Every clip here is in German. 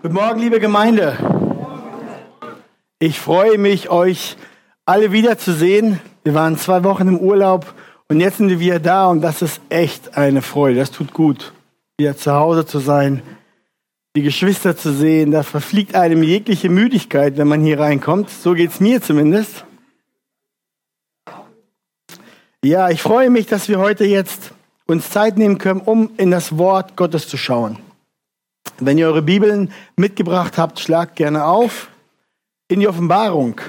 Guten Morgen, liebe Gemeinde. Ich freue mich, euch alle wiederzusehen. Wir waren zwei Wochen im Urlaub und jetzt sind wir wieder da und das ist echt eine Freude. Das tut gut, wieder zu Hause zu sein, die Geschwister zu sehen. Da verfliegt einem jegliche Müdigkeit, wenn man hier reinkommt. So geht es mir zumindest. Ja, ich freue mich, dass wir heute jetzt uns Zeit nehmen können, um in das Wort Gottes zu schauen. Wenn ihr eure Bibeln mitgebracht habt, schlagt gerne auf in die Offenbarung.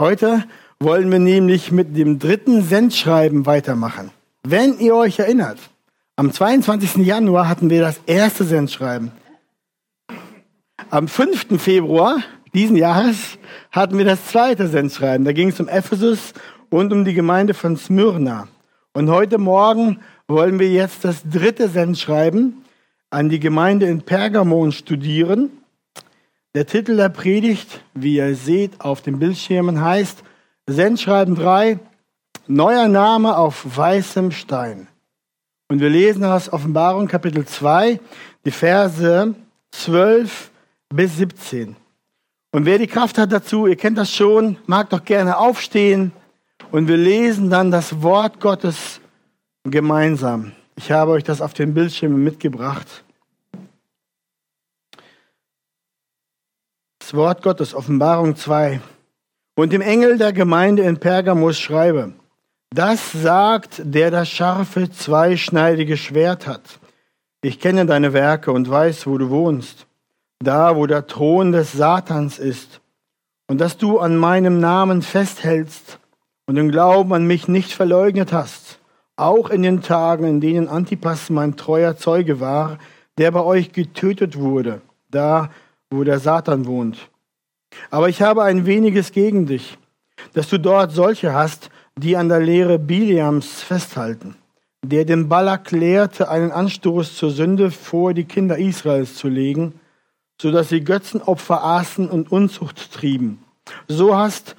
Heute wollen wir nämlich mit dem dritten Sendschreiben weitermachen. Wenn ihr euch erinnert, am 22. Januar hatten wir das erste Sendschreiben. Am 5. Februar diesen Jahres hatten wir das zweite Sendschreiben. Da ging es um Ephesus und um die Gemeinde von Smyrna. Und heute Morgen wollen wir jetzt das dritte Sendschreiben an die Gemeinde in Pergamon studieren. Der Titel der Predigt, wie ihr seht auf den Bildschirmen, heißt Sendschreiben 3, neuer Name auf weißem Stein. Und wir lesen aus Offenbarung Kapitel 2, die Verse 12 bis 17. Und wer die Kraft hat dazu, ihr kennt das schon, mag doch gerne aufstehen und wir lesen dann das Wort Gottes gemeinsam. Ich habe euch das auf den Bildschirmen mitgebracht. Das Wort Gottes, Offenbarung 2. Und dem Engel der Gemeinde in Pergamos schreibe, das sagt, der das scharfe, zweischneidige Schwert hat. Ich kenne deine Werke und weiß, wo du wohnst, da, wo der Thron des Satans ist, und dass du an meinem Namen festhältst und den Glauben an mich nicht verleugnet hast auch in den Tagen, in denen Antipas mein treuer Zeuge war, der bei euch getötet wurde, da wo der Satan wohnt. Aber ich habe ein weniges gegen dich, dass du dort solche hast, die an der Lehre Biliams festhalten, der dem Balak lehrte, einen Anstoß zur Sünde vor die Kinder Israels zu legen, so dass sie Götzenopfer aßen und Unzucht trieben. So hast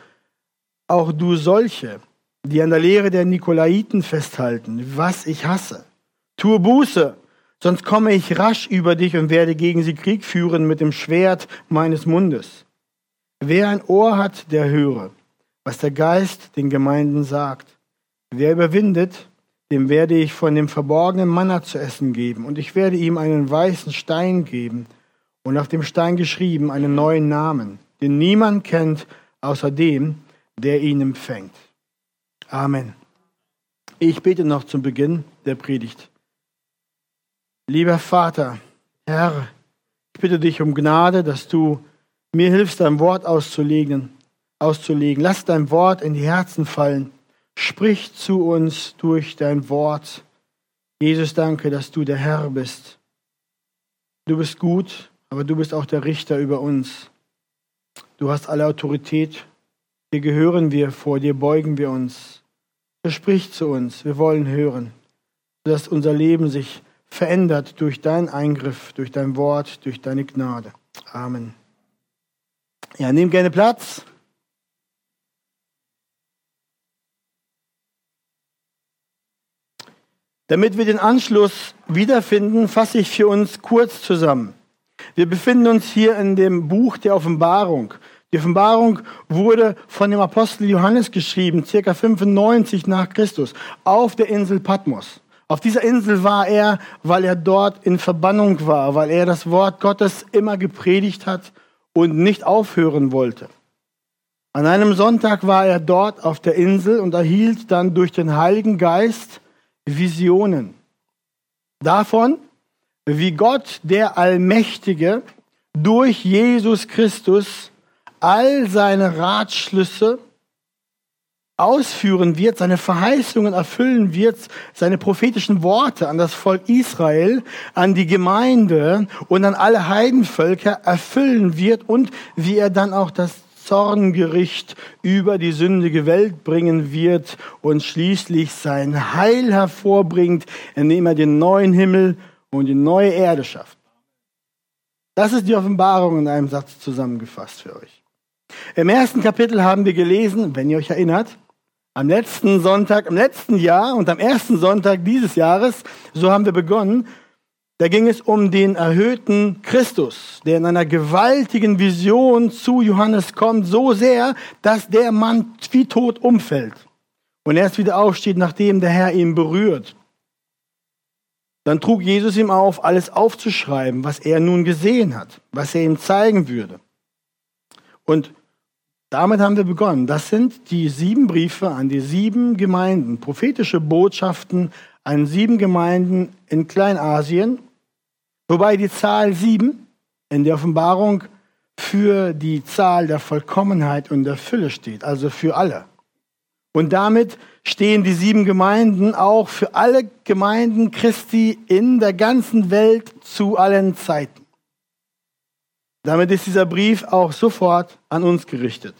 auch du solche, die an der Lehre der Nikolaiten festhalten, was ich hasse. Tue Buße, sonst komme ich rasch über dich und werde gegen sie Krieg führen mit dem Schwert meines Mundes. Wer ein Ohr hat, der höre, was der Geist den Gemeinden sagt. Wer überwindet, dem werde ich von dem verborgenen Manna zu essen geben, und ich werde ihm einen weißen Stein geben, und auf dem Stein geschrieben einen neuen Namen, den niemand kennt, außer dem, der ihn empfängt. Amen. Ich bete noch zum Beginn der Predigt. Lieber Vater, Herr, ich bitte dich um Gnade, dass du mir hilfst, dein Wort auszulegen, auszulegen. Lass dein Wort in die Herzen fallen. Sprich zu uns durch dein Wort. Jesus, danke, dass du der Herr bist. Du bist gut, aber du bist auch der Richter über uns. Du hast alle Autorität. Dir gehören wir, vor dir beugen wir uns. Sprich zu uns, wir wollen hören, dass unser Leben sich verändert durch deinen Eingriff, durch dein Wort, durch deine Gnade. Amen. Ja, nimm gerne Platz. Damit wir den Anschluss wiederfinden, fasse ich für uns kurz zusammen. Wir befinden uns hier in dem Buch der Offenbarung. Die Offenbarung wurde von dem Apostel Johannes geschrieben, circa 95 nach Christus, auf der Insel Patmos. Auf dieser Insel war er, weil er dort in Verbannung war, weil er das Wort Gottes immer gepredigt hat und nicht aufhören wollte. An einem Sonntag war er dort auf der Insel und erhielt dann durch den Heiligen Geist Visionen davon, wie Gott, der Allmächtige, durch Jesus Christus all seine Ratschlüsse ausführen wird, seine Verheißungen erfüllen wird, seine prophetischen Worte an das Volk Israel, an die Gemeinde und an alle Heidenvölker erfüllen wird und wie er dann auch das Zorngericht über die sündige Welt bringen wird und schließlich sein Heil hervorbringt, indem er den neuen Himmel und die neue Erde schafft. Das ist die Offenbarung in einem Satz zusammengefasst für euch. Im ersten Kapitel haben wir gelesen, wenn ihr euch erinnert, am letzten Sonntag, im letzten Jahr und am ersten Sonntag dieses Jahres, so haben wir begonnen, Da ging es um den erhöhten Christus, der in einer gewaltigen Vision zu Johannes kommt, so sehr, dass der Mann wie tot umfällt und erst wieder aufsteht, nachdem der Herr ihn berührt. Dann trug Jesus ihm auf, alles aufzuschreiben, was er nun gesehen hat, was er ihm zeigen würde. Und damit haben wir begonnen. Das sind die sieben Briefe an die sieben Gemeinden, prophetische Botschaften an sieben Gemeinden in Kleinasien Wobei die Zahl sieben in der Offenbarung für die Zahl der Vollkommenheit und der Fülle steht, also für alle. Und damit stehen die sieben Gemeinden auch für alle Gemeinden Christi in der ganzen Welt zu allen Zeiten. Damit ist dieser Brief auch sofort an uns gerichtet.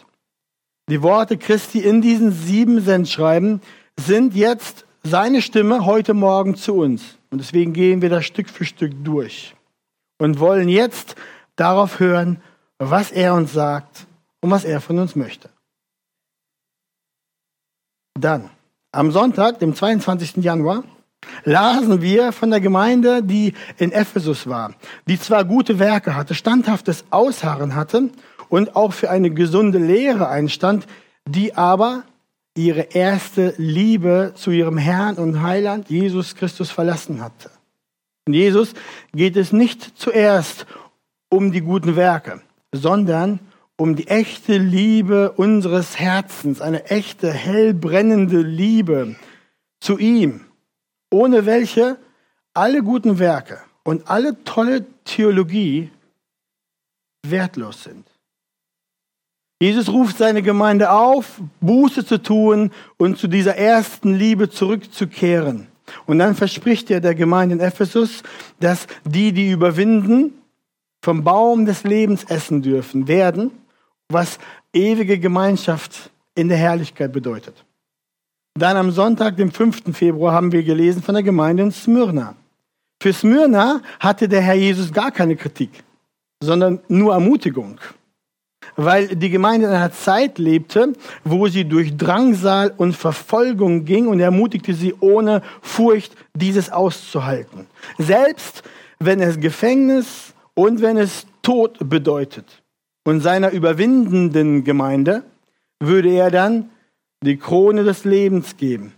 Die Worte Christi in diesen sieben Sendschreiben sind jetzt seine Stimme heute Morgen zu uns. Und deswegen gehen wir das Stück für Stück durch und wollen jetzt darauf hören, was er uns sagt und was er von uns möchte. Dann, am Sonntag, dem 22. Januar, lasen wir von der Gemeinde, die in Ephesus war, die zwar gute Werke hatte, standhaftes Ausharren hatte und auch für eine gesunde Lehre einstand, die aber ihre erste Liebe zu ihrem Herrn und Heiland Jesus Christus verlassen hatte. Und Jesus geht es nicht zuerst um die guten Werke, sondern um die echte Liebe unseres Herzens, eine echte, hellbrennende Liebe zu ihm, ohne welche alle guten Werke und alle tolle Theologie wertlos sind. Jesus ruft seine Gemeinde auf, Buße zu tun und zu dieser ersten Liebe zurückzukehren. Und dann verspricht er der Gemeinde in Ephesus, dass die, die überwinden, vom Baum des Lebens essen dürfen werden, was ewige Gemeinschaft in der Herrlichkeit bedeutet. Dann am Sonntag, dem 5. Februar, haben wir gelesen von der Gemeinde in Smyrna. Für Smyrna hatte der Herr Jesus gar keine Kritik, sondern nur Ermutigung weil die Gemeinde in einer Zeit lebte, wo sie durch Drangsal und Verfolgung ging und ermutigte sie ohne Furcht, dieses auszuhalten. Selbst wenn es Gefängnis und wenn es Tod bedeutet. Und seiner überwindenden Gemeinde würde er dann die Krone des Lebens geben.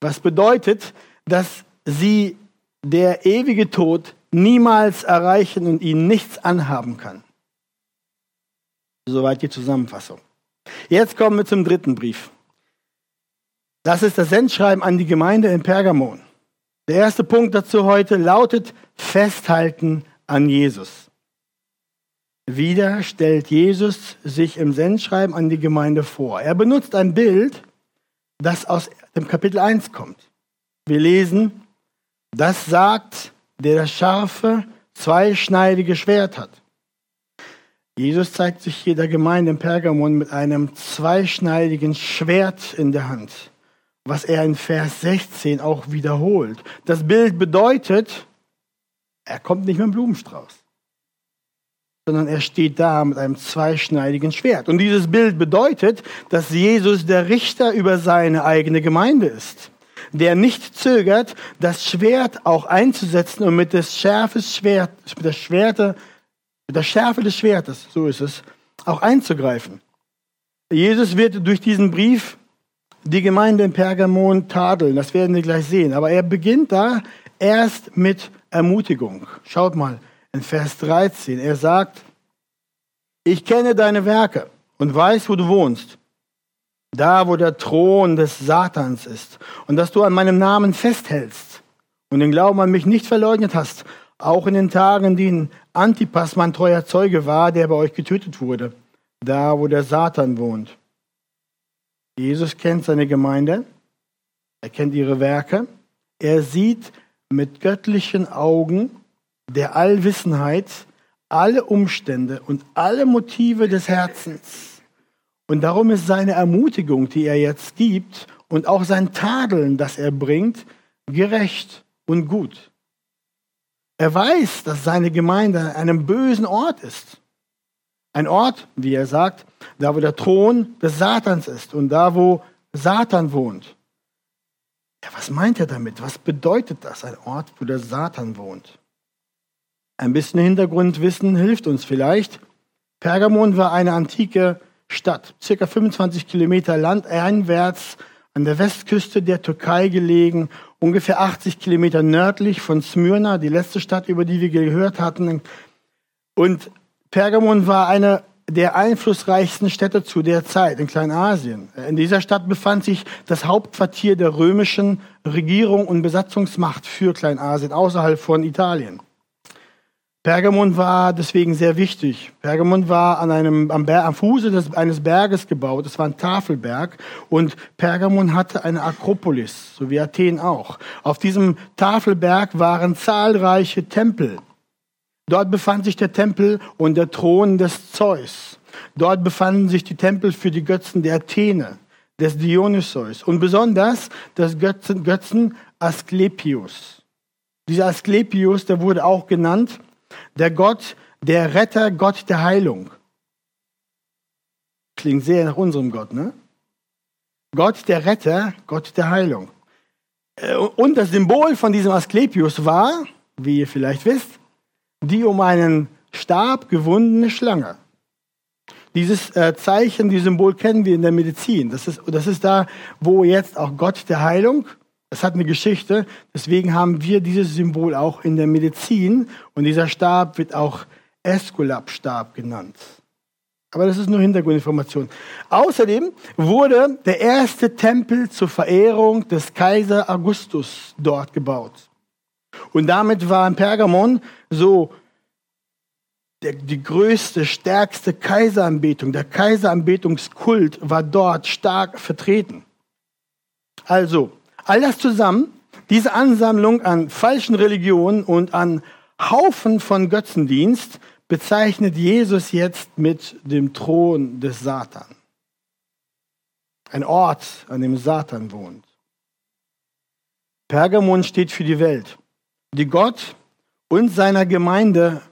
Was bedeutet, dass sie der ewige Tod niemals erreichen und ihnen nichts anhaben kann. Soweit die Zusammenfassung. Jetzt kommen wir zum dritten Brief. Das ist das Sendschreiben an die Gemeinde in Pergamon. Der erste Punkt dazu heute lautet Festhalten an Jesus. Wieder stellt Jesus sich im Sendschreiben an die Gemeinde vor. Er benutzt ein Bild, das aus dem Kapitel 1 kommt. Wir lesen, das sagt, der das scharfe, zweischneidige Schwert hat. Jesus zeigt sich hier der Gemeinde in Pergamon mit einem zweischneidigen Schwert in der Hand, was er in Vers 16 auch wiederholt. Das Bild bedeutet, er kommt nicht mit einem Blumenstrauß, sondern er steht da mit einem zweischneidigen Schwert. Und dieses Bild bedeutet, dass Jesus der Richter über seine eigene Gemeinde ist der nicht zögert, das Schwert auch einzusetzen und mit des Schärfes Schwert, mit der Schwerte mit der Schärfe des Schwertes, so ist es, auch einzugreifen. Jesus wird durch diesen Brief die Gemeinde in Pergamon tadeln, das werden wir gleich sehen. Aber er beginnt da erst mit Ermutigung. Schaut mal in Vers 13. Er sagt, ich kenne deine Werke und weiß, wo du wohnst. Da, wo der Thron des Satans ist. Und dass du an meinem Namen festhältst und den Glauben an mich nicht verleugnet hast, auch in den Tagen, in denen Antipas mein treuer Zeuge war, der bei euch getötet wurde, da wo der Satan wohnt. Jesus kennt seine Gemeinde, er kennt ihre Werke, er sieht mit göttlichen Augen der Allwissenheit alle Umstände und alle Motive des Herzens. Und darum ist seine Ermutigung, die er jetzt gibt, und auch sein Tadeln, das er bringt, gerecht und gut. Er weiß, dass seine Gemeinde an einem bösen Ort ist. Ein Ort, wie er sagt, da wo der Thron des Satans ist und da wo Satan wohnt. Ja, was meint er damit? Was bedeutet das, ein Ort, wo der Satan wohnt? Ein bisschen Hintergrundwissen hilft uns vielleicht. Pergamon war eine antike Stadt, circa 25 Kilometer landeinwärts an der Westküste der Türkei gelegen, ungefähr 80 Kilometer nördlich von Smyrna, die letzte Stadt, über die wir gehört hatten. Und Pergamon war eine der einflussreichsten Städte zu der Zeit in Kleinasien. In dieser Stadt befand sich das Hauptquartier der römischen Regierung und Besatzungsmacht für Kleinasien außerhalb von Italien. Pergamon war deswegen sehr wichtig. Pergamon war an einem, am, Ber am Fuße des, eines Berges gebaut. Es war ein Tafelberg. Und Pergamon hatte eine Akropolis, so wie Athen auch. Auf diesem Tafelberg waren zahlreiche Tempel. Dort befand sich der Tempel und der Thron des Zeus. Dort befanden sich die Tempel für die Götzen der Athene, des Dionysos und besonders des Götzen, Götzen Asklepios. Dieser Asklepios, der wurde auch genannt der Gott, der Retter, Gott der Heilung. Klingt sehr nach unserem Gott, ne? Gott der Retter, Gott der Heilung. Äh, und das Symbol von diesem Asklepios war, wie ihr vielleicht wisst, die um einen Stab gewundene Schlange. Dieses äh, Zeichen, dieses Symbol kennen wir in der Medizin. Das ist, das ist da, wo jetzt auch Gott der Heilung, das hat eine Geschichte, deswegen haben wir dieses Symbol auch in der Medizin und dieser Stab wird auch Esculap-Stab genannt. Aber das ist nur Hintergrundinformation. Außerdem wurde der erste Tempel zur Verehrung des Kaiser Augustus dort gebaut. Und damit war in Pergamon so der, die größte, stärkste Kaiseranbetung, der Kaiseranbetungskult war dort stark vertreten. Also, all das zusammen, diese Ansammlung an falschen Religionen und an Haufen von Götzendienst bezeichnet Jesus jetzt mit dem Thron des Satan. Ein Ort, an dem Satan wohnt. Pergamon steht für die Welt die Gott und seiner Gemeinde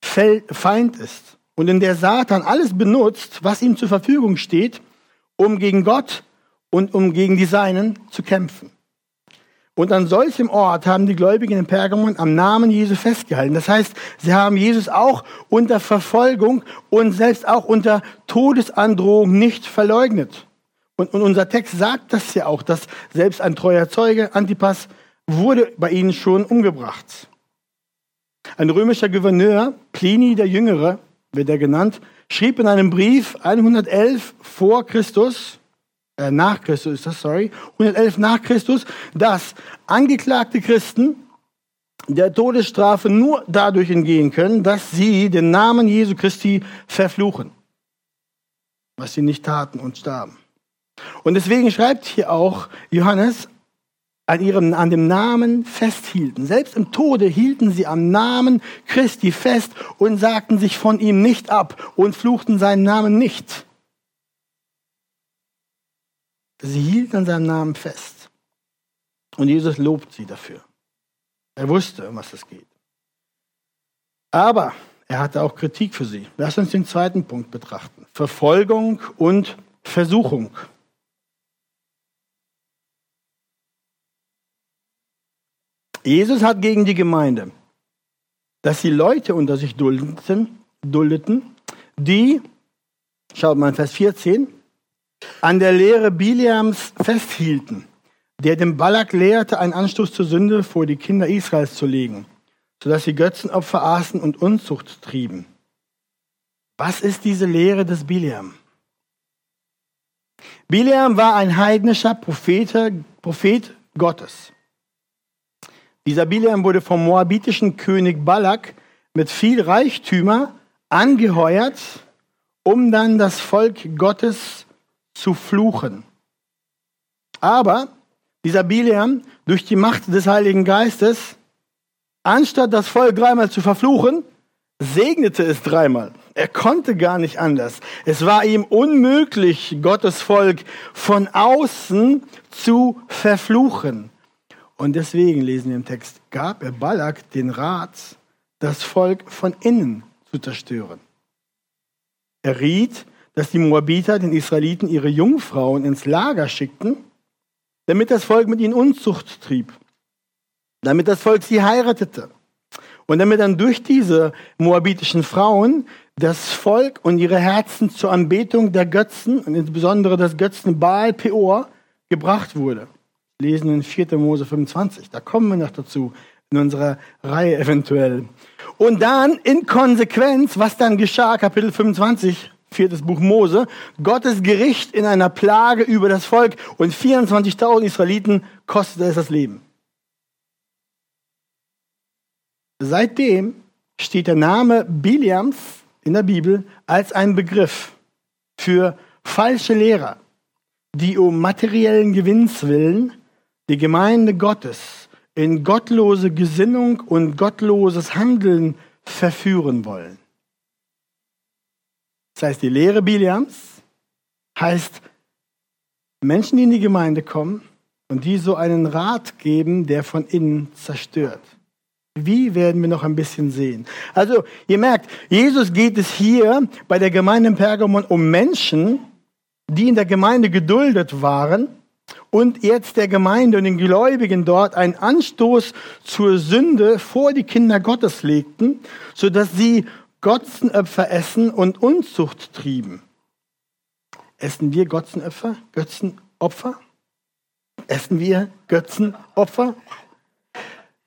Feind ist und in der Satan alles benutzt, was ihm zur Verfügung steht, um gegen Gott und um gegen die Seinen zu kämpfen. Und an solchem Ort haben die Gläubigen in Pergamon am Namen Jesu festgehalten. Das heißt, sie haben Jesus auch unter Verfolgung und selbst auch unter Todesandrohung nicht verleugnet. Und, und unser Text sagt das ja auch, dass selbst ein treuer Zeuge, Antipas, wurde bei ihnen schon umgebracht. Ein römischer Gouverneur, Pliny der Jüngere, wird er genannt, schrieb in einem Brief 111 vor Christus, äh, nach Christus ist das, sorry, 111 nach Christus, dass angeklagte Christen der Todesstrafe nur dadurch entgehen können, dass sie den Namen Jesu Christi verfluchen, was sie nicht taten und starben. Und deswegen schreibt hier auch Johannes, an, ihrem, an dem Namen festhielten. Selbst im Tode hielten sie am Namen Christi fest und sagten sich von ihm nicht ab und fluchten seinen Namen nicht. Sie hielten an seinem Namen fest. Und Jesus lobt sie dafür. Er wusste, um was es geht. Aber er hatte auch Kritik für sie. Lass uns den zweiten Punkt betrachten. Verfolgung und Versuchung. Jesus hat gegen die Gemeinde, dass sie Leute unter sich duldeten, duldeten die, schaut mal in Vers 14, an der Lehre Biliams festhielten, der dem Balak lehrte, einen Anstoß zur Sünde vor die Kinder Israels zu legen, sodass sie Götzenopfer aßen und Unzucht trieben. Was ist diese Lehre des Biliam? Biliam war ein heidnischer Prophet, Prophet Gottes. Dieser Bileam wurde vom moabitischen König Balak mit viel Reichtümer angeheuert, um dann das Volk Gottes zu fluchen. Aber dieser Bileam, durch die Macht des Heiligen Geistes, anstatt das Volk dreimal zu verfluchen, segnete es dreimal. Er konnte gar nicht anders. Es war ihm unmöglich, Gottes Volk von außen zu verfluchen. Und deswegen lesen wir im Text, gab er Balak den Rat, das Volk von innen zu zerstören. Er riet, dass die Moabiter den Israeliten ihre Jungfrauen ins Lager schickten, damit das Volk mit ihnen Unzucht trieb, damit das Volk sie heiratete und damit dann durch diese moabitischen Frauen das Volk und ihre Herzen zur Anbetung der Götzen und insbesondere des Götzen Baal Peor gebracht wurde. Lesen in 4. Mose 25. Da kommen wir noch dazu in unserer Reihe eventuell. Und dann in Konsequenz, was dann geschah, Kapitel 25, viertes Buch Mose, Gottes Gericht in einer Plage über das Volk und 24.000 Israeliten kostete es das Leben. Seitdem steht der Name Biliams in der Bibel als ein Begriff für falsche Lehrer, die um materiellen Gewinns willen die Gemeinde Gottes in gottlose Gesinnung und gottloses Handeln verführen wollen. Das heißt, die Lehre Biliams heißt, Menschen, die in die Gemeinde kommen und die so einen Rat geben, der von innen zerstört. Wie werden wir noch ein bisschen sehen? Also, ihr merkt, Jesus geht es hier bei der Gemeinde in Pergamon um Menschen, die in der Gemeinde geduldet waren und jetzt der Gemeinde und den Gläubigen dort einen Anstoß zur Sünde vor die Kinder Gottes legten, sodass sie Götzenopfer essen und Unzucht trieben. Essen wir Götzenopfer? Götzenopfer? Essen wir Götzenopfer?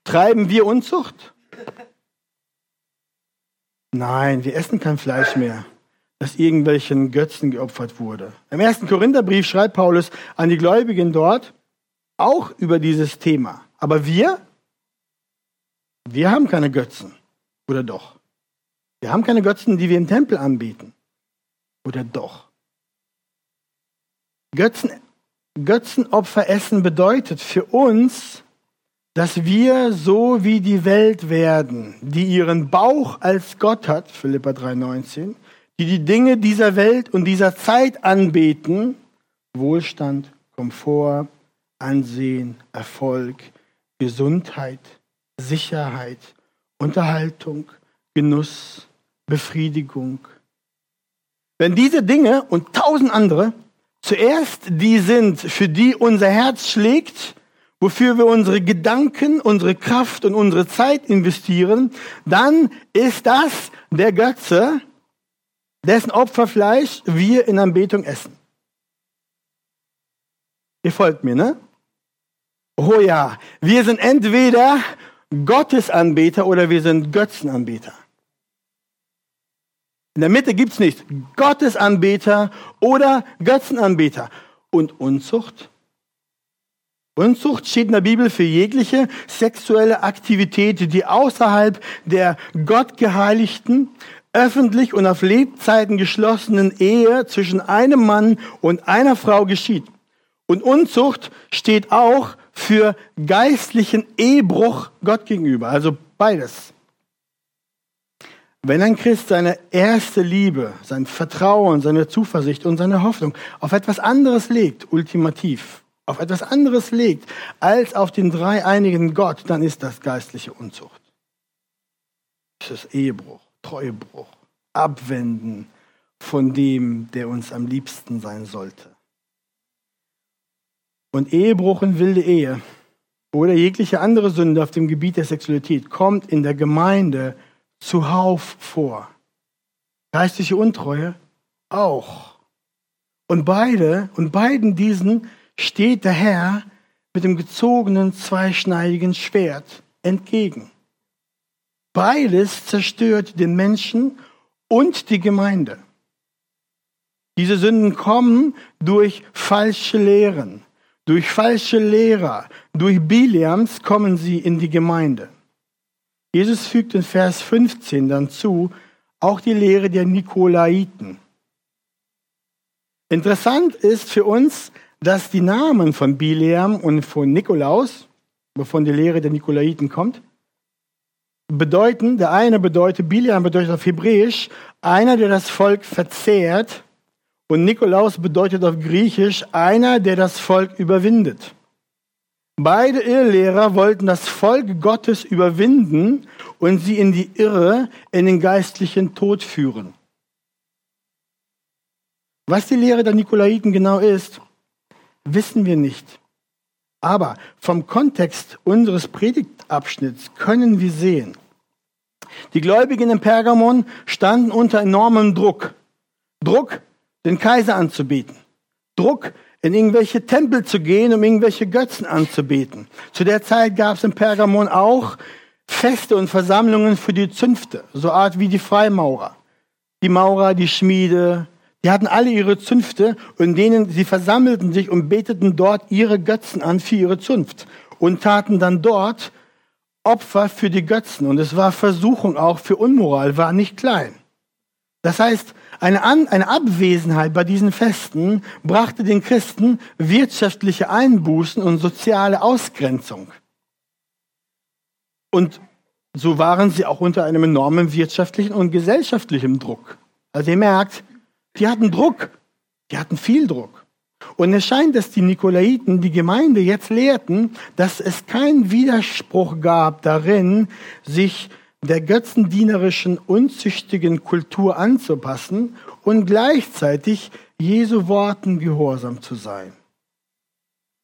Treiben wir Unzucht? Nein, wir essen kein Fleisch mehr, das irgendwelchen Götzen geopfert wurde. Im ersten Korintherbrief schreibt Paulus an die Gläubigen dort auch über dieses Thema. Aber wir, wir haben keine Götzen. Oder doch? Wir haben keine Götzen, die wir im Tempel anbieten. Oder doch? Götzen, Götzenopfer essen bedeutet für uns, dass wir so wie die Welt werden, die ihren Bauch als Gott hat, Philippa 3,19, die die Dinge dieser Welt und dieser Zeit anbeten, Wohlstand, Komfort, Ansehen, Erfolg, Gesundheit, Sicherheit, Unterhaltung, Genuss, Befriedigung. Wenn diese Dinge und tausend andere zuerst die sind, für die unser Herz schlägt, wofür wir unsere Gedanken, unsere Kraft und unsere Zeit investieren, dann ist das der Götze, dessen Opferfleisch wir in Anbetung essen. Ihr folgt mir, ne? Oh ja, wir sind entweder Gottesanbeter oder wir sind Götzenanbeter. In der Mitte gibt es nicht Gottesanbeter oder Götzenanbeter. Und Unzucht? Unzucht steht in der Bibel für jegliche sexuelle Aktivität, die außerhalb der gottgeheiligten, öffentlich und auf Lebzeiten geschlossenen Ehe zwischen einem Mann und einer Frau geschieht. Und Unzucht steht auch für geistlichen Ehebruch Gott gegenüber, also beides. Wenn ein Christ seine erste Liebe, sein Vertrauen, seine Zuversicht und seine Hoffnung auf etwas anderes legt, ultimativ, auf etwas anderes legt als auf den dreieinigen Gott, dann ist das geistliche Unzucht. Das ist Ehebruch, Treubruch, Abwenden von dem, der uns am liebsten sein sollte. Und Ehebruch in wilde Ehe oder jegliche andere Sünde auf dem Gebiet der Sexualität kommt in der Gemeinde zuhauf vor. Geistliche Untreue auch. Und beide, und beiden diesen steht der Herr mit dem gezogenen zweischneidigen Schwert entgegen. Beides zerstört den Menschen und die Gemeinde. Diese Sünden kommen durch falsche Lehren, durch falsche Lehrer, durch Biliams kommen sie in die Gemeinde. Jesus fügt in Vers 15 dann zu, auch die Lehre der Nikolaiten. Interessant ist für uns, dass die Namen von Bileam und von Nikolaus, wovon die Lehre der Nikolaiten kommt, bedeuten, der eine bedeutet, Bileam bedeutet auf Hebräisch, einer, der das Volk verzehrt, und Nikolaus bedeutet auf Griechisch, einer, der das Volk überwindet. Beide Irrlehrer wollten das Volk Gottes überwinden und sie in die Irre, in den geistlichen Tod führen. Was die Lehre der Nikolaiten genau ist, wissen wir nicht. Aber vom Kontext unseres Predigtabschnitts können wir sehen, die Gläubigen in Pergamon standen unter enormem Druck. Druck, den Kaiser anzubeten. Druck, in irgendwelche Tempel zu gehen, um irgendwelche Götzen anzubeten. Zu der Zeit gab es in Pergamon auch Feste und Versammlungen für die Zünfte, so Art wie die Freimaurer. Die Maurer, die Schmiede, die hatten alle ihre Zünfte und denen sie versammelten sich und beteten dort ihre Götzen an für ihre Zunft und taten dann dort Opfer für die Götzen. Und es war Versuchung auch für Unmoral, war nicht klein. Das heißt, eine, An eine Abwesenheit bei diesen Festen brachte den Christen wirtschaftliche Einbußen und soziale Ausgrenzung. Und so waren sie auch unter einem enormen wirtschaftlichen und gesellschaftlichen Druck. Also ihr merkt, die hatten Druck, die hatten viel Druck. Und es scheint, dass die Nikolaiten die Gemeinde jetzt lehrten, dass es keinen Widerspruch gab darin, sich der götzendienerischen, unzüchtigen Kultur anzupassen und gleichzeitig Jesu Worten gehorsam zu sein.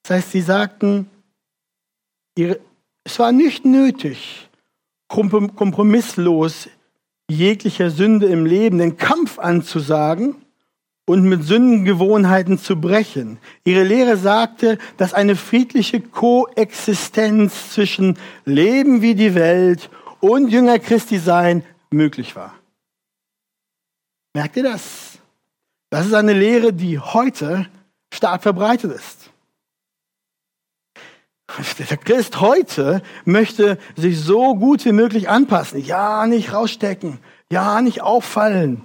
Das heißt, sie sagten, es war nicht nötig, kompromisslos jeglicher Sünde im Leben den Kampf anzusagen und mit Sündengewohnheiten zu brechen. Ihre Lehre sagte, dass eine friedliche Koexistenz zwischen Leben wie die Welt und Jünger Christi sein möglich war. Merkt ihr das? Das ist eine Lehre, die heute stark verbreitet ist. Der Christ heute möchte sich so gut wie möglich anpassen. Ja, nicht rausstecken. Ja, nicht auffallen.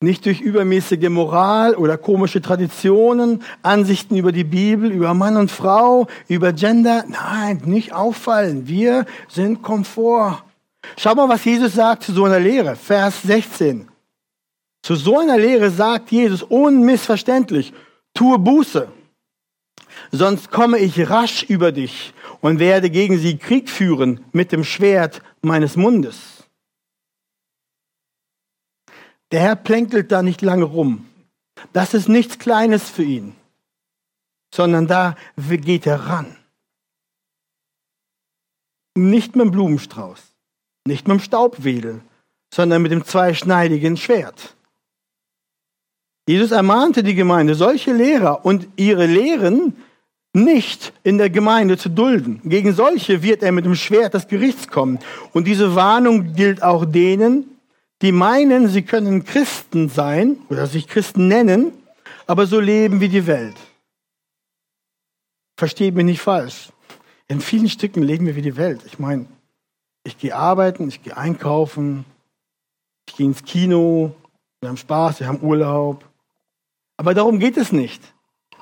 Nicht durch übermäßige Moral oder komische Traditionen, Ansichten über die Bibel, über Mann und Frau, über Gender. Nein, nicht auffallen. Wir sind Komfort. Schau mal, was Jesus sagt zu so einer Lehre. Vers 16. Zu so einer Lehre sagt Jesus unmissverständlich, tue Buße, sonst komme ich rasch über dich und werde gegen sie Krieg führen mit dem Schwert meines Mundes. Der Herr plänkelt da nicht lange rum. Das ist nichts Kleines für ihn, sondern da geht er ran. Nicht mit dem Blumenstrauß, nicht mit dem Staubwedel, sondern mit dem zweischneidigen Schwert. Jesus ermahnte die Gemeinde, solche Lehrer und ihre Lehren nicht in der Gemeinde zu dulden. Gegen solche wird er mit dem Schwert des Gerichts kommen. Und diese Warnung gilt auch denen, die meinen, sie können Christen sein oder sich Christen nennen, aber so leben wie die Welt. Versteht mich nicht falsch. In vielen Stücken leben wir wie die Welt. Ich meine, ich gehe arbeiten, ich gehe einkaufen, ich gehe ins Kino, wir haben Spaß, wir haben Urlaub. Aber darum geht es nicht.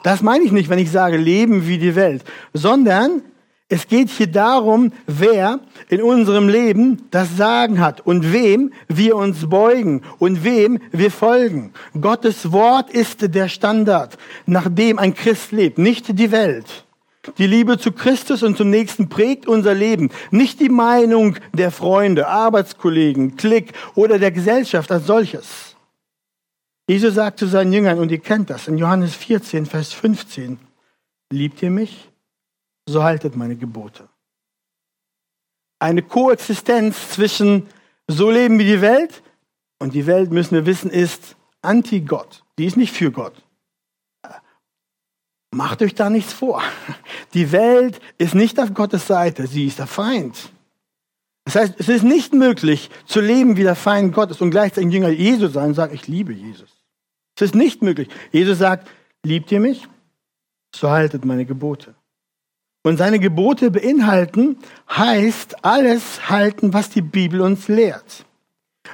Das meine ich nicht, wenn ich sage, leben wie die Welt, sondern es geht hier darum, wer in unserem Leben das Sagen hat und wem wir uns beugen und wem wir folgen. Gottes Wort ist der Standard, nach dem ein Christ lebt, nicht die Welt. Die Liebe zu Christus und zum Nächsten prägt unser Leben, nicht die Meinung der Freunde, Arbeitskollegen, Klick oder der Gesellschaft als solches. Jesus sagt zu seinen Jüngern, und ihr kennt das, in Johannes 14, Vers 15, liebt ihr mich, so haltet meine Gebote. Eine Koexistenz zwischen so leben wie die Welt und die Welt, müssen wir wissen, ist anti-Gott. Die ist nicht für Gott. Macht euch da nichts vor. Die Welt ist nicht auf Gottes Seite, sie ist der Feind. Das heißt, es ist nicht möglich zu leben wie der Feind Gottes und gleichzeitig Jünger Jesus sein und sagen, ich liebe Jesus. Es ist nicht möglich. Jesus sagt, liebt ihr mich? So haltet meine Gebote. Und seine Gebote beinhalten, heißt alles halten, was die Bibel uns lehrt.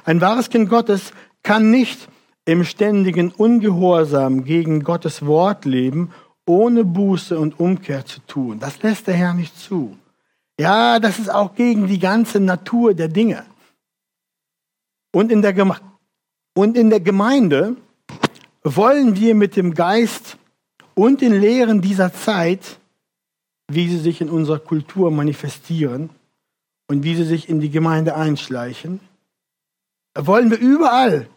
Ein wahres Kind Gottes kann nicht im ständigen Ungehorsam gegen Gottes Wort leben, ohne Buße und Umkehr zu tun. Das lässt der Herr nicht zu. Ja, das ist auch gegen die ganze Natur der Dinge. Und in der, Geme und in der Gemeinde wollen wir mit dem Geist und den Lehren dieser Zeit, wie sie sich in unserer Kultur manifestieren und wie sie sich in die Gemeinde einschleichen, wollen wir überall,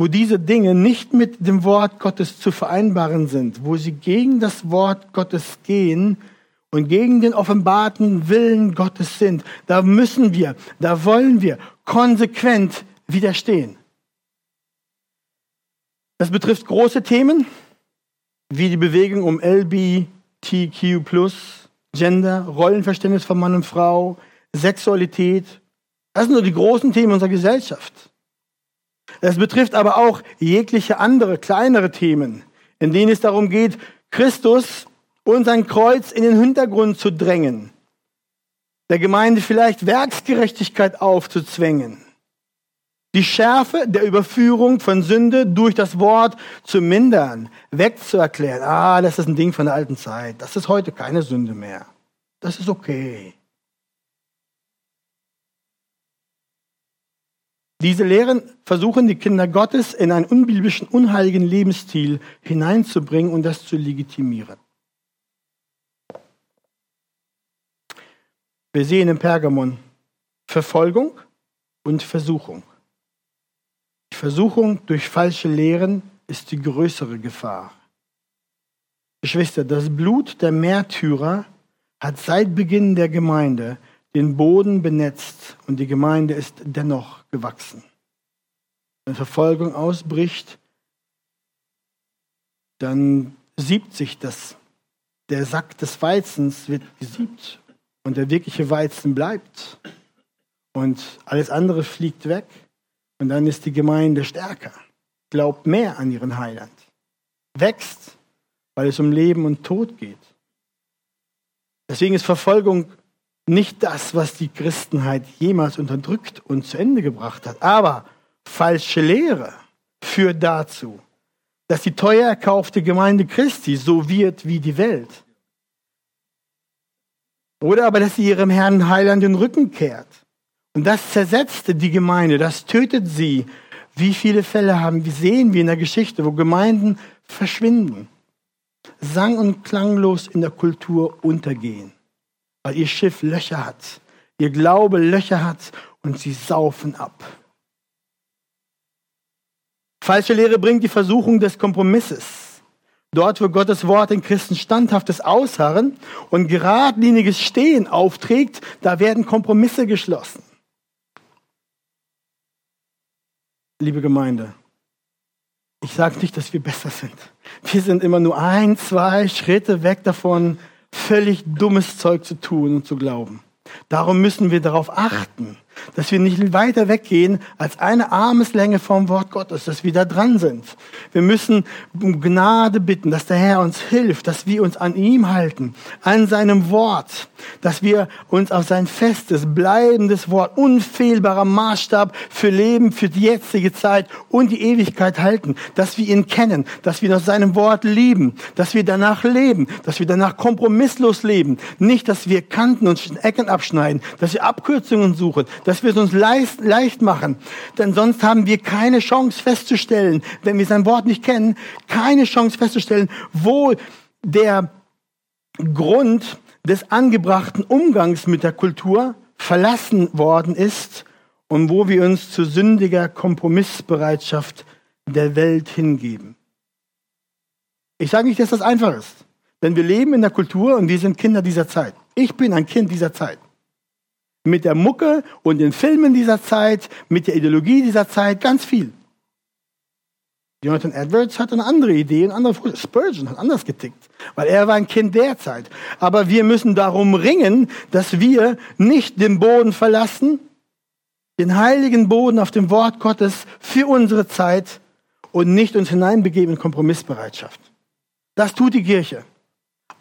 wo diese Dinge nicht mit dem Wort Gottes zu vereinbaren sind, wo sie gegen das Wort Gottes gehen und gegen den offenbarten Willen Gottes sind, da müssen wir, da wollen wir konsequent widerstehen. Das betrifft große Themen wie die Bewegung um LBTQ+, Gender, Rollenverständnis von Mann und Frau, Sexualität. Das sind nur die großen Themen unserer Gesellschaft. Es betrifft aber auch jegliche andere, kleinere Themen, in denen es darum geht, Christus und sein Kreuz in den Hintergrund zu drängen, der Gemeinde vielleicht Werksgerechtigkeit aufzuzwängen, die Schärfe der Überführung von Sünde durch das Wort zu mindern, wegzuerklären. Ah, das ist ein Ding von der alten Zeit. Das ist heute keine Sünde mehr. Das ist okay. Diese Lehren versuchen die Kinder Gottes in einen unbiblischen, unheiligen Lebensstil hineinzubringen und das zu legitimieren. Wir sehen im Pergamon Verfolgung und Versuchung. Die Versuchung durch falsche Lehren ist die größere Gefahr. Geschwister, das Blut der Märtyrer hat seit Beginn der Gemeinde den Boden benetzt und die Gemeinde ist dennoch gewachsen. Wenn Verfolgung ausbricht, dann siebt sich das. Der Sack des Weizens wird gesiebt und der wirkliche Weizen bleibt. Und alles andere fliegt weg. Und dann ist die Gemeinde stärker, glaubt mehr an ihren Heiland, wächst, weil es um Leben und Tod geht. Deswegen ist Verfolgung nicht das, was die Christenheit jemals unterdrückt und zu Ende gebracht hat. Aber falsche Lehre führt dazu, dass die teuer erkaufte Gemeinde Christi so wird wie die Welt. Oder aber, dass sie ihrem Herrn Heiland den Rücken kehrt. Und das zersetzte die Gemeinde, das tötet sie. Wie viele Fälle haben wir sehen wir in der Geschichte, wo Gemeinden verschwinden, sang- und klanglos in der Kultur untergehen, weil ihr Schiff Löcher hat, ihr Glaube Löcher hat und sie saufen ab. Falsche Lehre bringt die Versuchung des Kompromisses. Dort, wo Gottes Wort den Christen standhaftes Ausharren und geradliniges Stehen aufträgt, da werden Kompromisse geschlossen. liebe Gemeinde, ich sage nicht, dass wir besser sind. Wir sind immer nur ein, zwei Schritte weg davon, völlig dummes Zeug zu tun und zu glauben. Darum müssen wir darauf achten, dass wir nicht weiter weggehen als eine Armeslänge vom Wort Gottes, dass wir da dran sind. Wir müssen um Gnade bitten, dass der Herr uns hilft, dass wir uns an ihm halten, an seinem Wort, dass wir uns auf sein festes, bleibendes Wort, unfehlbarer Maßstab für Leben, für die jetzige Zeit und die Ewigkeit halten, dass wir ihn kennen, dass wir nach seinem Wort lieben, dass wir danach leben, dass wir danach kompromisslos leben, nicht, dass wir Kanten und Ecken abschneiden, dass wir Abkürzungen suchen, dass wir es uns leicht, leicht machen. Denn sonst haben wir keine Chance festzustellen, wenn wir sein Wort nicht kennen, keine Chance festzustellen, wo der Grund des angebrachten Umgangs mit der Kultur verlassen worden ist und wo wir uns zu sündiger Kompromissbereitschaft der Welt hingeben. Ich sage nicht, dass das einfach ist, denn wir leben in der Kultur und wir sind Kinder dieser Zeit. Ich bin ein Kind dieser Zeit mit der Mucke und den Filmen dieser Zeit, mit der Ideologie dieser Zeit, ganz viel. Jonathan Edwards hat eine andere Idee, eine andere Spurgeon hat anders getickt, weil er war ein Kind der Zeit. Aber wir müssen darum ringen, dass wir nicht den Boden verlassen, den heiligen Boden auf dem Wort Gottes für unsere Zeit und nicht uns hineinbegeben in Kompromissbereitschaft. Das tut die Kirche.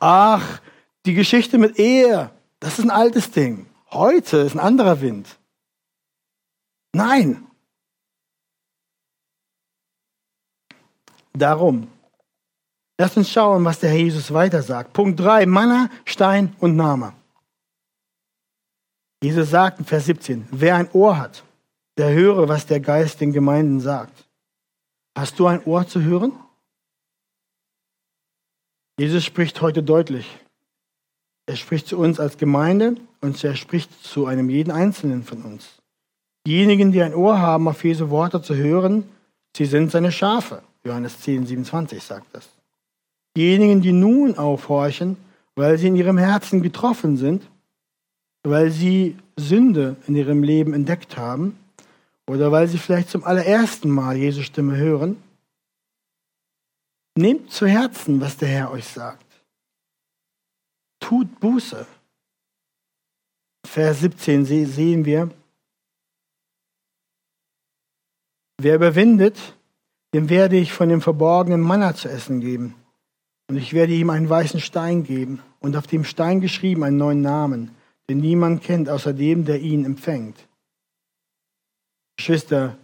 Ach, die Geschichte mit Ehe, das ist ein altes Ding. Heute ist ein anderer Wind. Nein. Darum. Lass uns schauen, was der Herr Jesus weiter sagt. Punkt 3, Manna, Stein und Name. Jesus sagt in Vers 17, wer ein Ohr hat, der höre, was der Geist den Gemeinden sagt. Hast du ein Ohr zu hören? Jesus spricht heute deutlich. Er spricht zu uns als Gemeinde und er spricht zu einem jeden Einzelnen von uns. Diejenigen, die ein Ohr haben, auf Jesu Worte zu hören, sie sind seine Schafe. Johannes 10, 27 sagt das. Diejenigen, die nun aufhorchen, weil sie in ihrem Herzen getroffen sind, weil sie Sünde in ihrem Leben entdeckt haben oder weil sie vielleicht zum allerersten Mal Jesu Stimme hören. Nehmt zu Herzen, was der Herr euch sagt. Tut Buße. Vers 17 sehen wir, wer überwindet, dem werde ich von dem verborgenen Manna zu essen geben. Und ich werde ihm einen weißen Stein geben und auf dem Stein geschrieben einen neuen Namen, den niemand kennt außer dem, der ihn empfängt. Geschwister,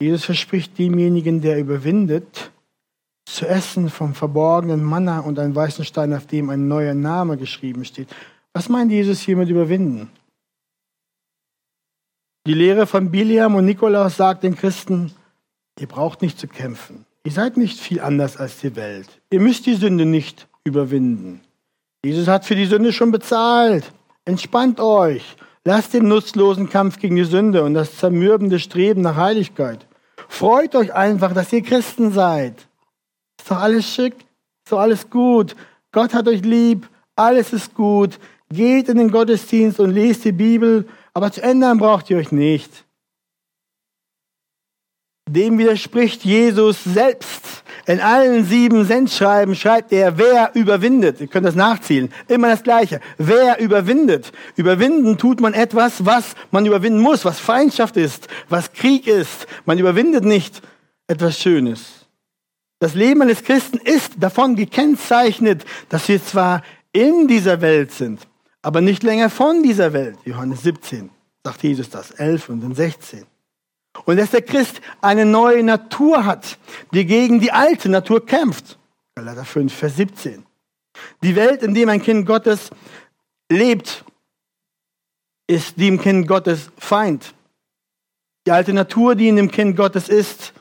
Jesus verspricht demjenigen, der überwindet, zu essen vom verborgenen Manna und einen weißen Stein, auf dem ein neuer Name geschrieben steht. Was meint Jesus hier mit überwinden? Die Lehre von Biliam und Nikolaus sagt den Christen, ihr braucht nicht zu kämpfen. Ihr seid nicht viel anders als die Welt. Ihr müsst die Sünde nicht überwinden. Jesus hat für die Sünde schon bezahlt. Entspannt euch. Lasst den nutzlosen Kampf gegen die Sünde und das zermürbende Streben nach Heiligkeit. Freut euch einfach, dass ihr Christen seid. Ist doch alles schick, ist doch alles gut. Gott hat euch lieb, alles ist gut. Geht in den Gottesdienst und lest die Bibel, aber zu ändern braucht ihr euch nicht. Dem widerspricht Jesus selbst. In allen sieben Sendschreiben schreibt er, wer überwindet. Ihr könnt das nachziehen. Immer das Gleiche. Wer überwindet? Überwinden tut man etwas, was man überwinden muss, was Feindschaft ist, was Krieg ist. Man überwindet nicht etwas Schönes. Das Leben eines Christen ist davon gekennzeichnet, dass wir zwar in dieser Welt sind, aber nicht länger von dieser Welt. Johannes 17 sagt Jesus das, 11 und dann 16. Und dass der Christ eine neue Natur hat, die gegen die alte Natur kämpft. Galater 5, Vers 17. Die Welt, in der ein Kind Gottes lebt, ist dem Kind Gottes Feind. Die alte Natur, die in dem Kind Gottes ist,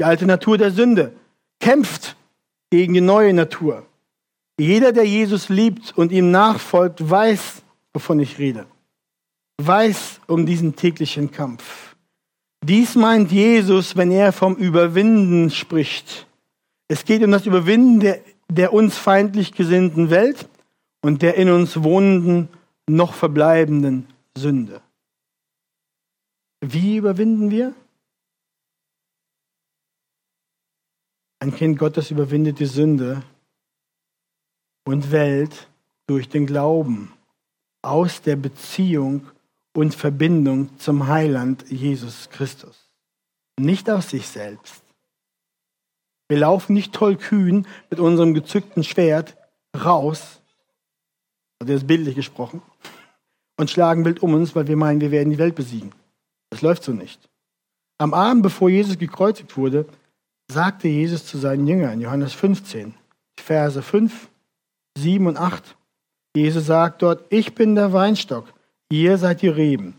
die alte Natur der Sünde, kämpft gegen die neue Natur. Jeder, der Jesus liebt und ihm nachfolgt, weiß, wovon ich rede. Weiß um diesen täglichen Kampf. Dies meint Jesus, wenn er vom Überwinden spricht. Es geht um das Überwinden der, der uns feindlich gesinnten Welt und der in uns wohnenden, noch verbleibenden Sünde. Wie überwinden wir? Ein Kind Gottes überwindet die Sünde und Welt durch den Glauben aus der Beziehung und Verbindung zum Heiland Jesus Christus. Nicht aus sich selbst. Wir laufen nicht tollkühn mit unserem gezückten Schwert raus, also ist bildlich gesprochen, und schlagen wild um uns, weil wir meinen, wir werden die Welt besiegen. Das läuft so nicht. Am Abend, bevor Jesus gekreuzigt wurde, sagte Jesus zu seinen Jüngern, Johannes 15, Verse 5, 7 und 8. Jesus sagt dort, ich bin der Weinstock Ihr seid die Reben.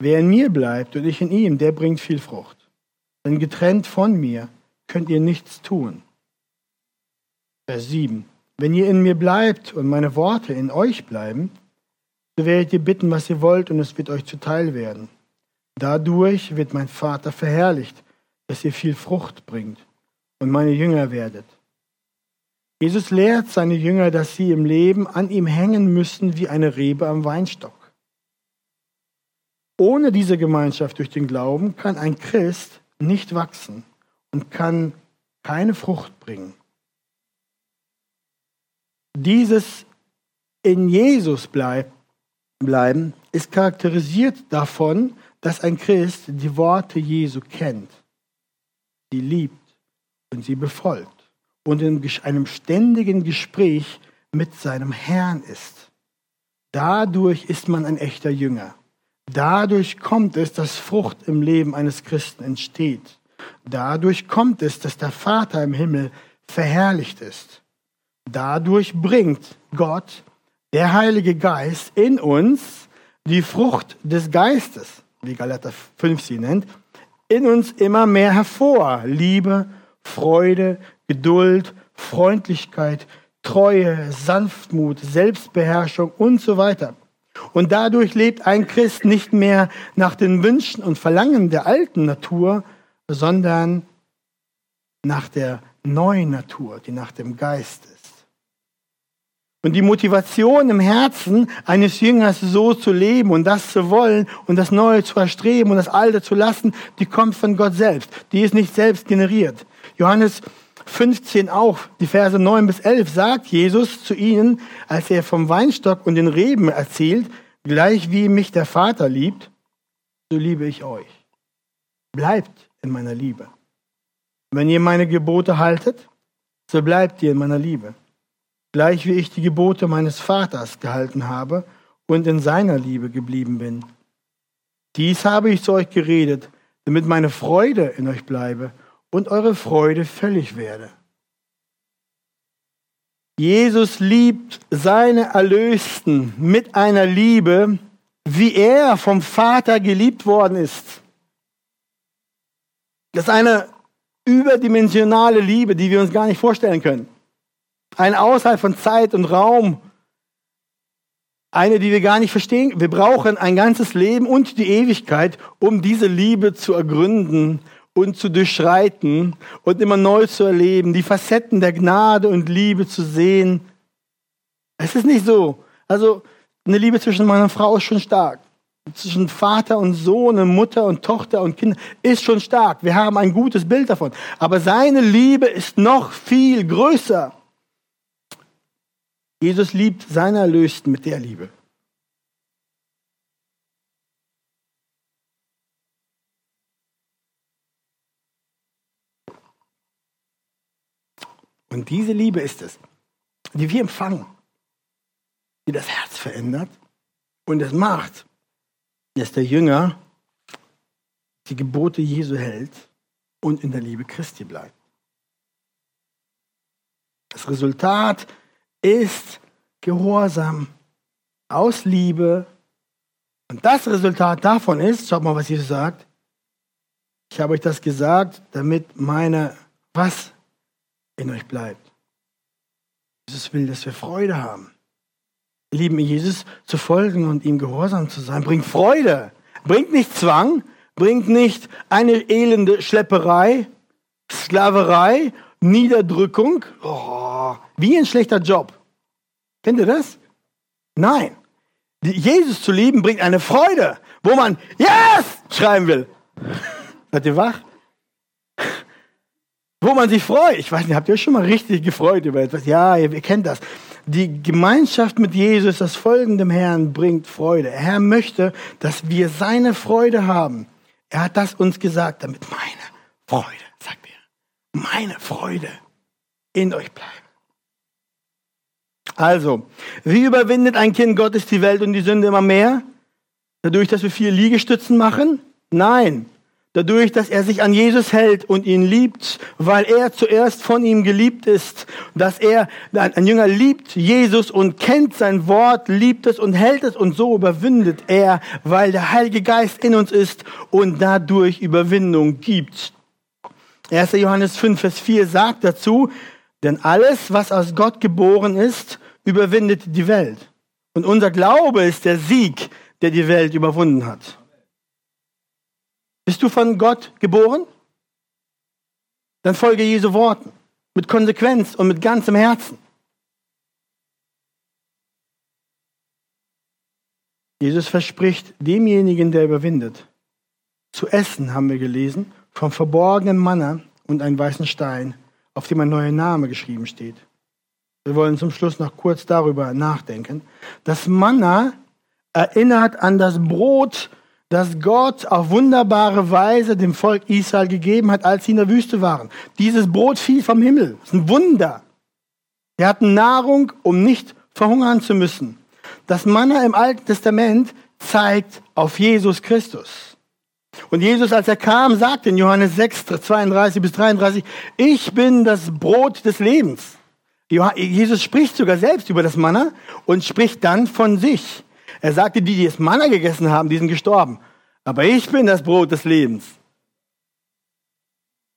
Wer in mir bleibt und ich in ihm, der bringt viel Frucht. Denn getrennt von mir könnt ihr nichts tun. Vers 7. Wenn ihr in mir bleibt und meine Worte in euch bleiben, so werdet ihr bitten, was ihr wollt, und es wird euch zuteil werden. Dadurch wird mein Vater verherrlicht, dass ihr viel Frucht bringt und meine Jünger werdet. Jesus lehrt seine Jünger, dass sie im Leben an ihm hängen müssen wie eine Rebe am Weinstock. Ohne diese Gemeinschaft durch den Glauben kann ein Christ nicht wachsen und kann keine Frucht bringen. Dieses in Jesus bleiben ist charakterisiert davon, dass ein Christ die Worte Jesu kennt, sie liebt und sie befolgt und in einem ständigen Gespräch mit seinem Herrn ist. Dadurch ist man ein echter Jünger. Dadurch kommt es, dass Frucht im Leben eines Christen entsteht. Dadurch kommt es, dass der Vater im Himmel verherrlicht ist. Dadurch bringt Gott, der Heilige Geist, in uns die Frucht des Geistes, wie Galater 5 sie nennt, in uns immer mehr hervor. Liebe, Freude, Geduld, Freundlichkeit, Treue, Sanftmut, Selbstbeherrschung und so weiter. Und dadurch lebt ein Christ nicht mehr nach den Wünschen und Verlangen der alten Natur, sondern nach der neuen Natur, die nach dem Geist ist. Und die Motivation im Herzen eines Jüngers so zu leben und das zu wollen und das Neue zu erstreben und das Alte zu lassen, die kommt von Gott selbst. Die ist nicht selbst generiert. Johannes 15 auch, die Verse 9 bis 11 sagt Jesus zu ihnen, als er vom Weinstock und den Reben erzählt, gleich wie mich der Vater liebt, so liebe ich euch. Bleibt in meiner Liebe. Wenn ihr meine Gebote haltet, so bleibt ihr in meiner Liebe. Gleich wie ich die Gebote meines Vaters gehalten habe und in seiner Liebe geblieben bin. Dies habe ich zu euch geredet, damit meine Freude in euch bleibe und eure Freude völlig werde. Jesus liebt seine Erlösten mit einer Liebe, wie er vom Vater geliebt worden ist. Das ist eine überdimensionale Liebe, die wir uns gar nicht vorstellen können. Eine außerhalb von Zeit und Raum. Eine, die wir gar nicht verstehen. Wir brauchen ein ganzes Leben und die Ewigkeit, um diese Liebe zu ergründen und zu durchschreiten und immer neu zu erleben, die Facetten der Gnade und Liebe zu sehen. Es ist nicht so. Also eine Liebe zwischen Mann und Frau ist schon stark. Zwischen Vater und Sohn, Mutter und Tochter und Kind ist schon stark. Wir haben ein gutes Bild davon. Aber seine Liebe ist noch viel größer. Jesus liebt seine Erlösten mit der Liebe. Und diese Liebe ist es, die wir empfangen, die das Herz verändert und es macht, dass der Jünger die Gebote Jesu hält und in der Liebe Christi bleibt. Das Resultat ist Gehorsam aus Liebe. Und das Resultat davon ist, schaut mal, was Jesus sagt. Ich habe euch das gesagt, damit meine was in euch bleibt. Jesus will, dass wir Freude haben. Lieben, Jesus zu folgen und ihm gehorsam zu sein, bringt Freude, bringt nicht Zwang, bringt nicht eine elende Schlepperei, Sklaverei, Niederdrückung, oh, wie ein schlechter Job. Kennt ihr das? Nein. Jesus zu lieben bringt eine Freude, wo man Yes schreiben will. Seid ihr wach? wo man sich freut. Ich weiß nicht, habt ihr euch schon mal richtig gefreut über etwas? Ja, ihr, ihr kennt das. Die Gemeinschaft mit Jesus, das Folgen dem Herrn, bringt Freude. Der Herr möchte, dass wir seine Freude haben. Er hat das uns gesagt, damit meine Freude, sagt er, meine Freude in euch bleibt. Also, wie überwindet ein Kind Gottes die Welt und die Sünde immer mehr? Dadurch, dass wir viele Liegestützen machen? Nein, dadurch, dass er sich an Jesus hält und ihn liebt, weil er zuerst von ihm geliebt ist, dass er, ein Jünger liebt Jesus und kennt sein Wort, liebt es und hält es und so überwindet er, weil der Heilige Geist in uns ist und dadurch Überwindung gibt. 1. Johannes 5, Vers 4 sagt dazu, denn alles, was aus Gott geboren ist, überwindet die Welt. Und unser Glaube ist der Sieg, der die Welt überwunden hat. Bist du von Gott geboren? Dann folge Jesu Worten mit Konsequenz und mit ganzem Herzen. Jesus verspricht demjenigen, der überwindet, zu essen, haben wir gelesen, vom verborgenen Manna und einen weißen Stein, auf dem ein neuer Name geschrieben steht. Wir wollen zum Schluss noch kurz darüber nachdenken. Das Manna erinnert an das Brot, das Gott auf wunderbare Weise dem Volk Israel gegeben hat, als sie in der Wüste waren. Dieses Brot fiel vom Himmel. Das ist ein Wunder. Wir hatten Nahrung, um nicht verhungern zu müssen. Das Manna im Alten Testament zeigt auf Jesus Christus. Und Jesus, als er kam, sagte in Johannes 6, 32 bis 33, ich bin das Brot des Lebens. Jesus spricht sogar selbst über das Manna und spricht dann von sich. Er sagte, die, die das Manna gegessen haben, die sind gestorben. Aber ich bin das Brot des Lebens.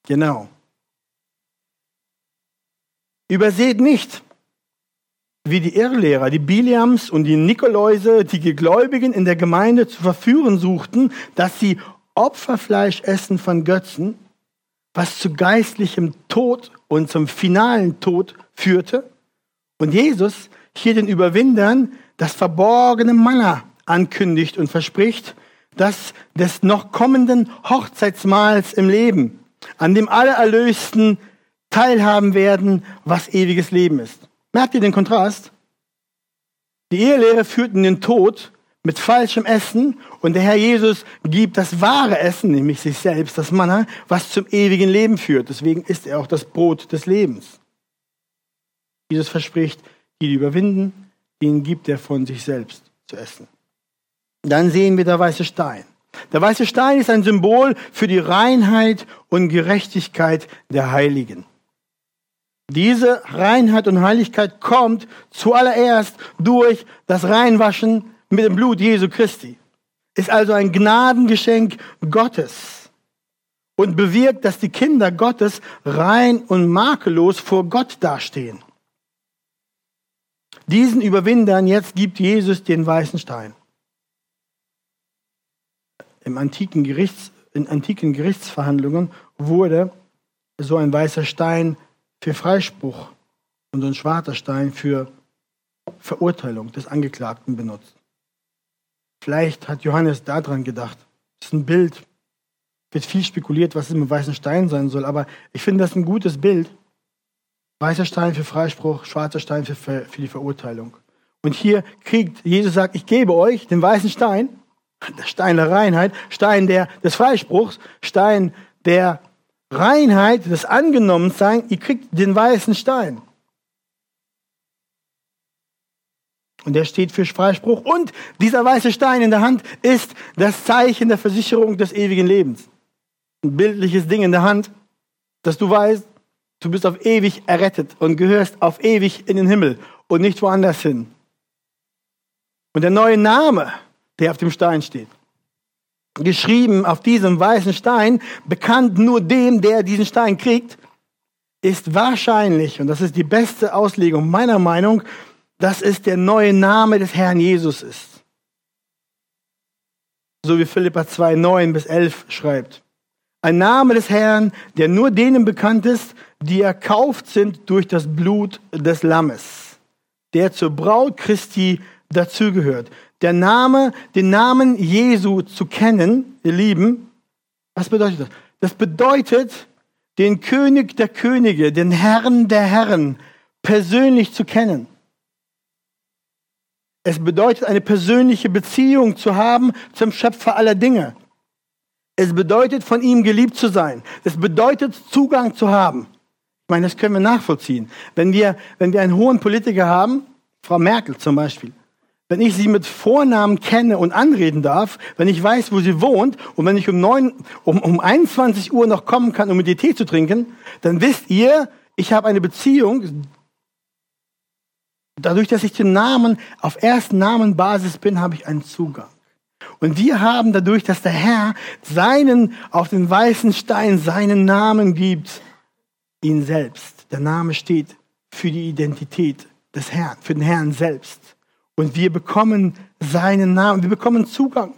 Genau. Überseht nicht, wie die Irrlehrer, die Biliams und die Nikoläuse, die Gläubigen in der Gemeinde zu verführen suchten, dass sie Opferfleisch essen von Götzen, was zu geistlichem Tod und zum finalen Tod führte. Und Jesus hier den Überwindern das verborgene Manna ankündigt und verspricht, dass des noch kommenden Hochzeitsmahls im Leben, an dem alle Erlösten teilhaben werden, was ewiges Leben ist. Merkt ihr den Kontrast? Die Ehelehre führt in den Tod mit falschem Essen und der Herr Jesus gibt das wahre Essen, nämlich sich selbst, das Manna, was zum ewigen Leben führt. Deswegen ist er auch das Brot des Lebens. Jesus verspricht, die, die überwinden, ihnen gibt er von sich selbst zu essen. Dann sehen wir der weiße Stein. Der weiße Stein ist ein Symbol für die Reinheit und Gerechtigkeit der Heiligen. Diese Reinheit und Heiligkeit kommt zuallererst durch das Reinwaschen mit dem Blut Jesu Christi. Ist also ein Gnadengeschenk Gottes und bewirkt, dass die Kinder Gottes rein und makellos vor Gott dastehen. Diesen Überwindern jetzt gibt Jesus den weißen Stein. Im antiken Gerichts, in antiken Gerichtsverhandlungen wurde so ein weißer Stein für Freispruch und ein schwarzer Stein für Verurteilung des Angeklagten benutzt. Vielleicht hat Johannes daran gedacht. Das ist ein Bild. Wird viel spekuliert, was es mit weißen Stein sein soll, aber ich finde das ein gutes Bild. Weißer Stein für Freispruch, schwarzer Stein für, für die Verurteilung. Und hier kriegt Jesus sagt, ich gebe euch den weißen Stein, der Stein der Reinheit, Stein der, des Freispruchs, Stein der Reinheit, des Angenommensein, ihr kriegt den weißen Stein. Und der steht für Freispruch. Und dieser weiße Stein in der Hand ist das Zeichen der Versicherung des ewigen Lebens. Ein bildliches Ding in der Hand, dass du weißt, du bist auf ewig errettet und gehörst auf ewig in den Himmel und nicht woanders hin. Und der neue Name, der auf dem Stein steht, geschrieben auf diesem weißen Stein, bekannt nur dem, der diesen Stein kriegt, ist wahrscheinlich, und das ist die beste Auslegung meiner Meinung, dass es der neue Name des Herrn Jesus ist. So wie Philippa 2, 9 bis 11 schreibt. Ein Name des Herrn, der nur denen bekannt ist, die erkauft sind durch das Blut des Lammes, der zur Braut Christi dazugehört. Der Name, den Namen Jesu zu kennen, ihr Lieben, was bedeutet das? Das bedeutet, den König der Könige, den Herrn der Herren persönlich zu kennen. Es bedeutet, eine persönliche Beziehung zu haben zum Schöpfer aller Dinge. Es bedeutet, von ihm geliebt zu sein. Es bedeutet, Zugang zu haben. Ich meine, das können wir nachvollziehen. Wenn wir, wenn wir einen hohen Politiker haben, Frau Merkel zum Beispiel, wenn ich sie mit Vornamen kenne und anreden darf, wenn ich weiß, wo sie wohnt und wenn ich um, 9, um, um 21 Uhr noch kommen kann, um mit ihr Tee zu trinken, dann wisst ihr, ich habe eine Beziehung. Dadurch, dass ich den Namen auf Erstnamenbasis bin, habe ich einen Zugang. Und wir haben dadurch, dass der Herr seinen auf den weißen Stein seinen Namen gibt, ihn selbst. Der Name steht für die Identität des Herrn, für den Herrn selbst. Und wir bekommen seinen Namen, wir bekommen Zugang.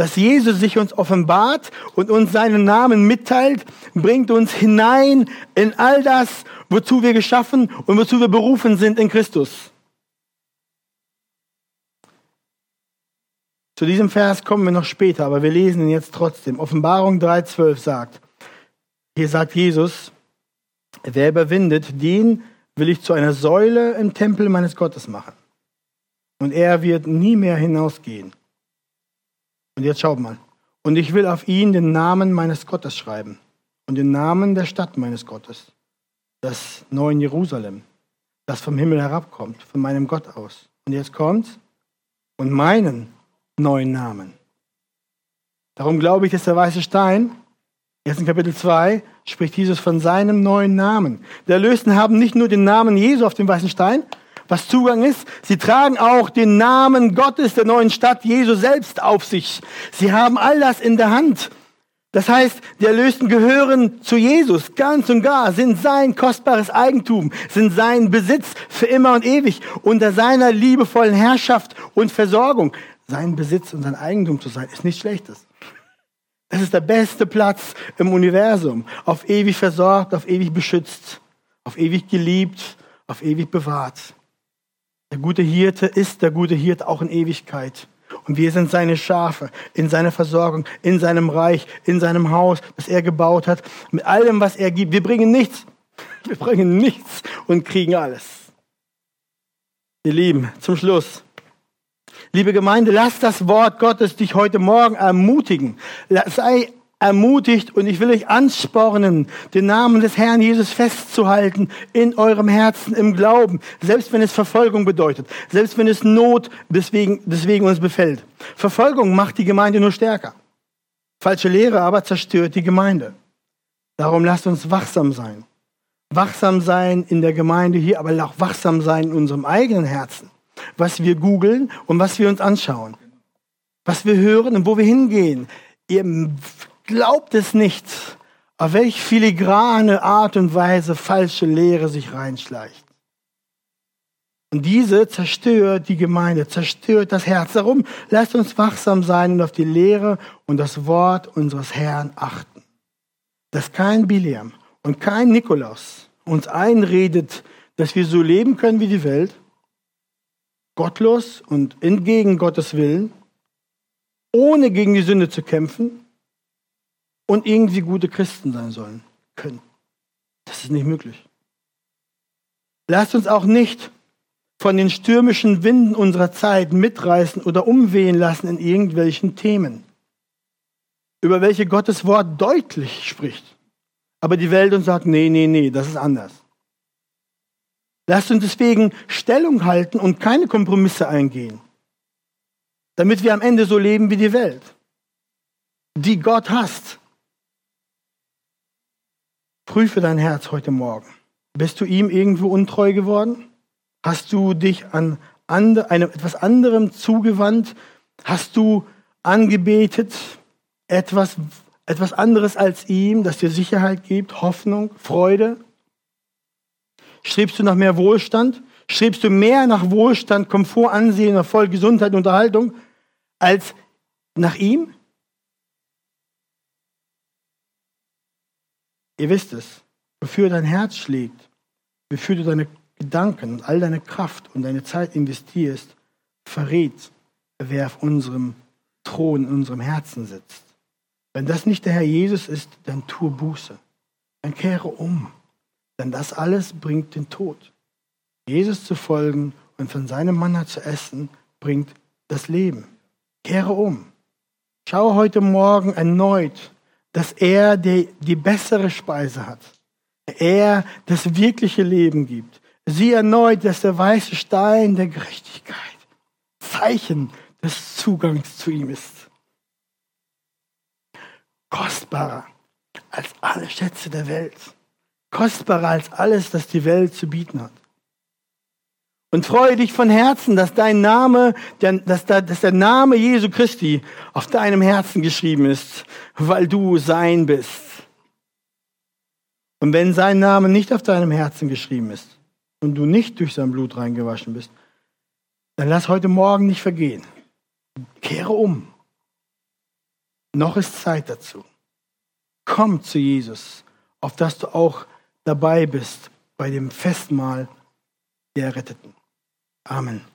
Dass Jesus sich uns offenbart und uns seinen Namen mitteilt, bringt uns hinein in all das, wozu wir geschaffen und wozu wir berufen sind in Christus. Zu diesem Vers kommen wir noch später, aber wir lesen ihn jetzt trotzdem. Offenbarung 3.12 sagt, hier sagt Jesus, wer überwindet, den will ich zu einer Säule im Tempel meines Gottes machen. Und er wird nie mehr hinausgehen. Und jetzt schaut mal. Und ich will auf ihn den Namen meines Gottes schreiben und den Namen der Stadt meines Gottes, das neuen Jerusalem, das vom Himmel herabkommt, von meinem Gott aus. Und jetzt kommt und meinen neuen Namen. Darum glaube ich, dass der weiße Stein Jetzt in Kapitel 2 spricht Jesus von seinem neuen Namen. Die Erlösten haben nicht nur den Namen Jesu auf dem weißen Stein, was Zugang ist, sie tragen auch den Namen Gottes der neuen Stadt Jesu selbst auf sich. Sie haben all das in der Hand. Das heißt, die Erlösten gehören zu Jesus ganz und gar, sind sein kostbares Eigentum, sind sein Besitz für immer und ewig, unter seiner liebevollen Herrschaft und Versorgung. Sein Besitz und sein Eigentum zu sein, ist nichts Schlechtes. Es ist der beste Platz im Universum. Auf ewig versorgt, auf ewig beschützt, auf ewig geliebt, auf ewig bewahrt. Der gute Hirte ist der gute Hirte auch in Ewigkeit. Und wir sind seine Schafe in seiner Versorgung, in seinem Reich, in seinem Haus, das er gebaut hat, mit allem, was er gibt. Wir bringen nichts. Wir bringen nichts und kriegen alles. Ihr Lieben, zum Schluss. Liebe Gemeinde, lass das Wort Gottes dich heute Morgen ermutigen. Sei ermutigt und ich will euch anspornen, den Namen des Herrn Jesus festzuhalten in eurem Herzen im Glauben, selbst wenn es Verfolgung bedeutet, selbst wenn es Not deswegen, deswegen uns befällt. Verfolgung macht die Gemeinde nur stärker. Falsche Lehre aber zerstört die Gemeinde. Darum lasst uns wachsam sein. Wachsam sein in der Gemeinde hier, aber auch wachsam sein in unserem eigenen Herzen. Was wir googeln und was wir uns anschauen. Was wir hören und wo wir hingehen. Ihr Glaubt es nicht, auf welch filigrane Art und Weise falsche Lehre sich reinschleicht. Und diese zerstört die Gemeinde, zerstört das Herz. Darum lasst uns wachsam sein und auf die Lehre und das Wort unseres Herrn achten. Dass kein Biliam und kein Nikolaus uns einredet, dass wir so leben können wie die Welt, gottlos und entgegen Gottes Willen, ohne gegen die Sünde zu kämpfen, und irgendwie gute Christen sein sollen können. Das ist nicht möglich. Lasst uns auch nicht von den stürmischen Winden unserer Zeit mitreißen oder umwehen lassen in irgendwelchen Themen, über welche Gottes Wort deutlich spricht. Aber die Welt uns sagt, nee, nee, nee, das ist anders. Lasst uns deswegen Stellung halten und keine Kompromisse eingehen, damit wir am Ende so leben wie die Welt, die Gott hasst Prüfe dein Herz heute Morgen. Bist du ihm irgendwo untreu geworden? Hast du dich an andre, einem, etwas anderem zugewandt? Hast du angebetet etwas, etwas anderes als ihm, das dir Sicherheit gibt, Hoffnung, Freude? Strebst du nach mehr Wohlstand? Strebst du mehr nach Wohlstand, Komfort, Ansehen, Erfolg, Gesundheit, Unterhaltung als nach ihm? Ihr wisst es, wofür dein Herz schlägt, wofür du deine Gedanken und all deine Kraft und deine Zeit investierst, verrät, wer auf unserem Thron, in unserem Herzen sitzt. Wenn das nicht der Herr Jesus ist, dann tue Buße. Dann kehre um. Denn das alles bringt den Tod. Jesus zu folgen und von seinem Manna zu essen, bringt das Leben. Kehre um. Schaue heute Morgen erneut dass er die, die bessere Speise hat. Er das wirkliche Leben gibt. Sieh erneut, dass der weiße Stein der Gerechtigkeit Zeichen des Zugangs zu ihm ist. Kostbarer als alle Schätze der Welt. Kostbarer als alles, das die Welt zu bieten hat. Und freue dich von Herzen, dass dein Name, dass, der Name Jesu Christi auf deinem Herzen geschrieben ist, weil du sein bist. Und wenn sein Name nicht auf deinem Herzen geschrieben ist und du nicht durch sein Blut reingewaschen bist, dann lass heute Morgen nicht vergehen. Kehre um. Noch ist Zeit dazu. Komm zu Jesus, auf dass du auch dabei bist bei dem Festmahl der Erretteten. Amen.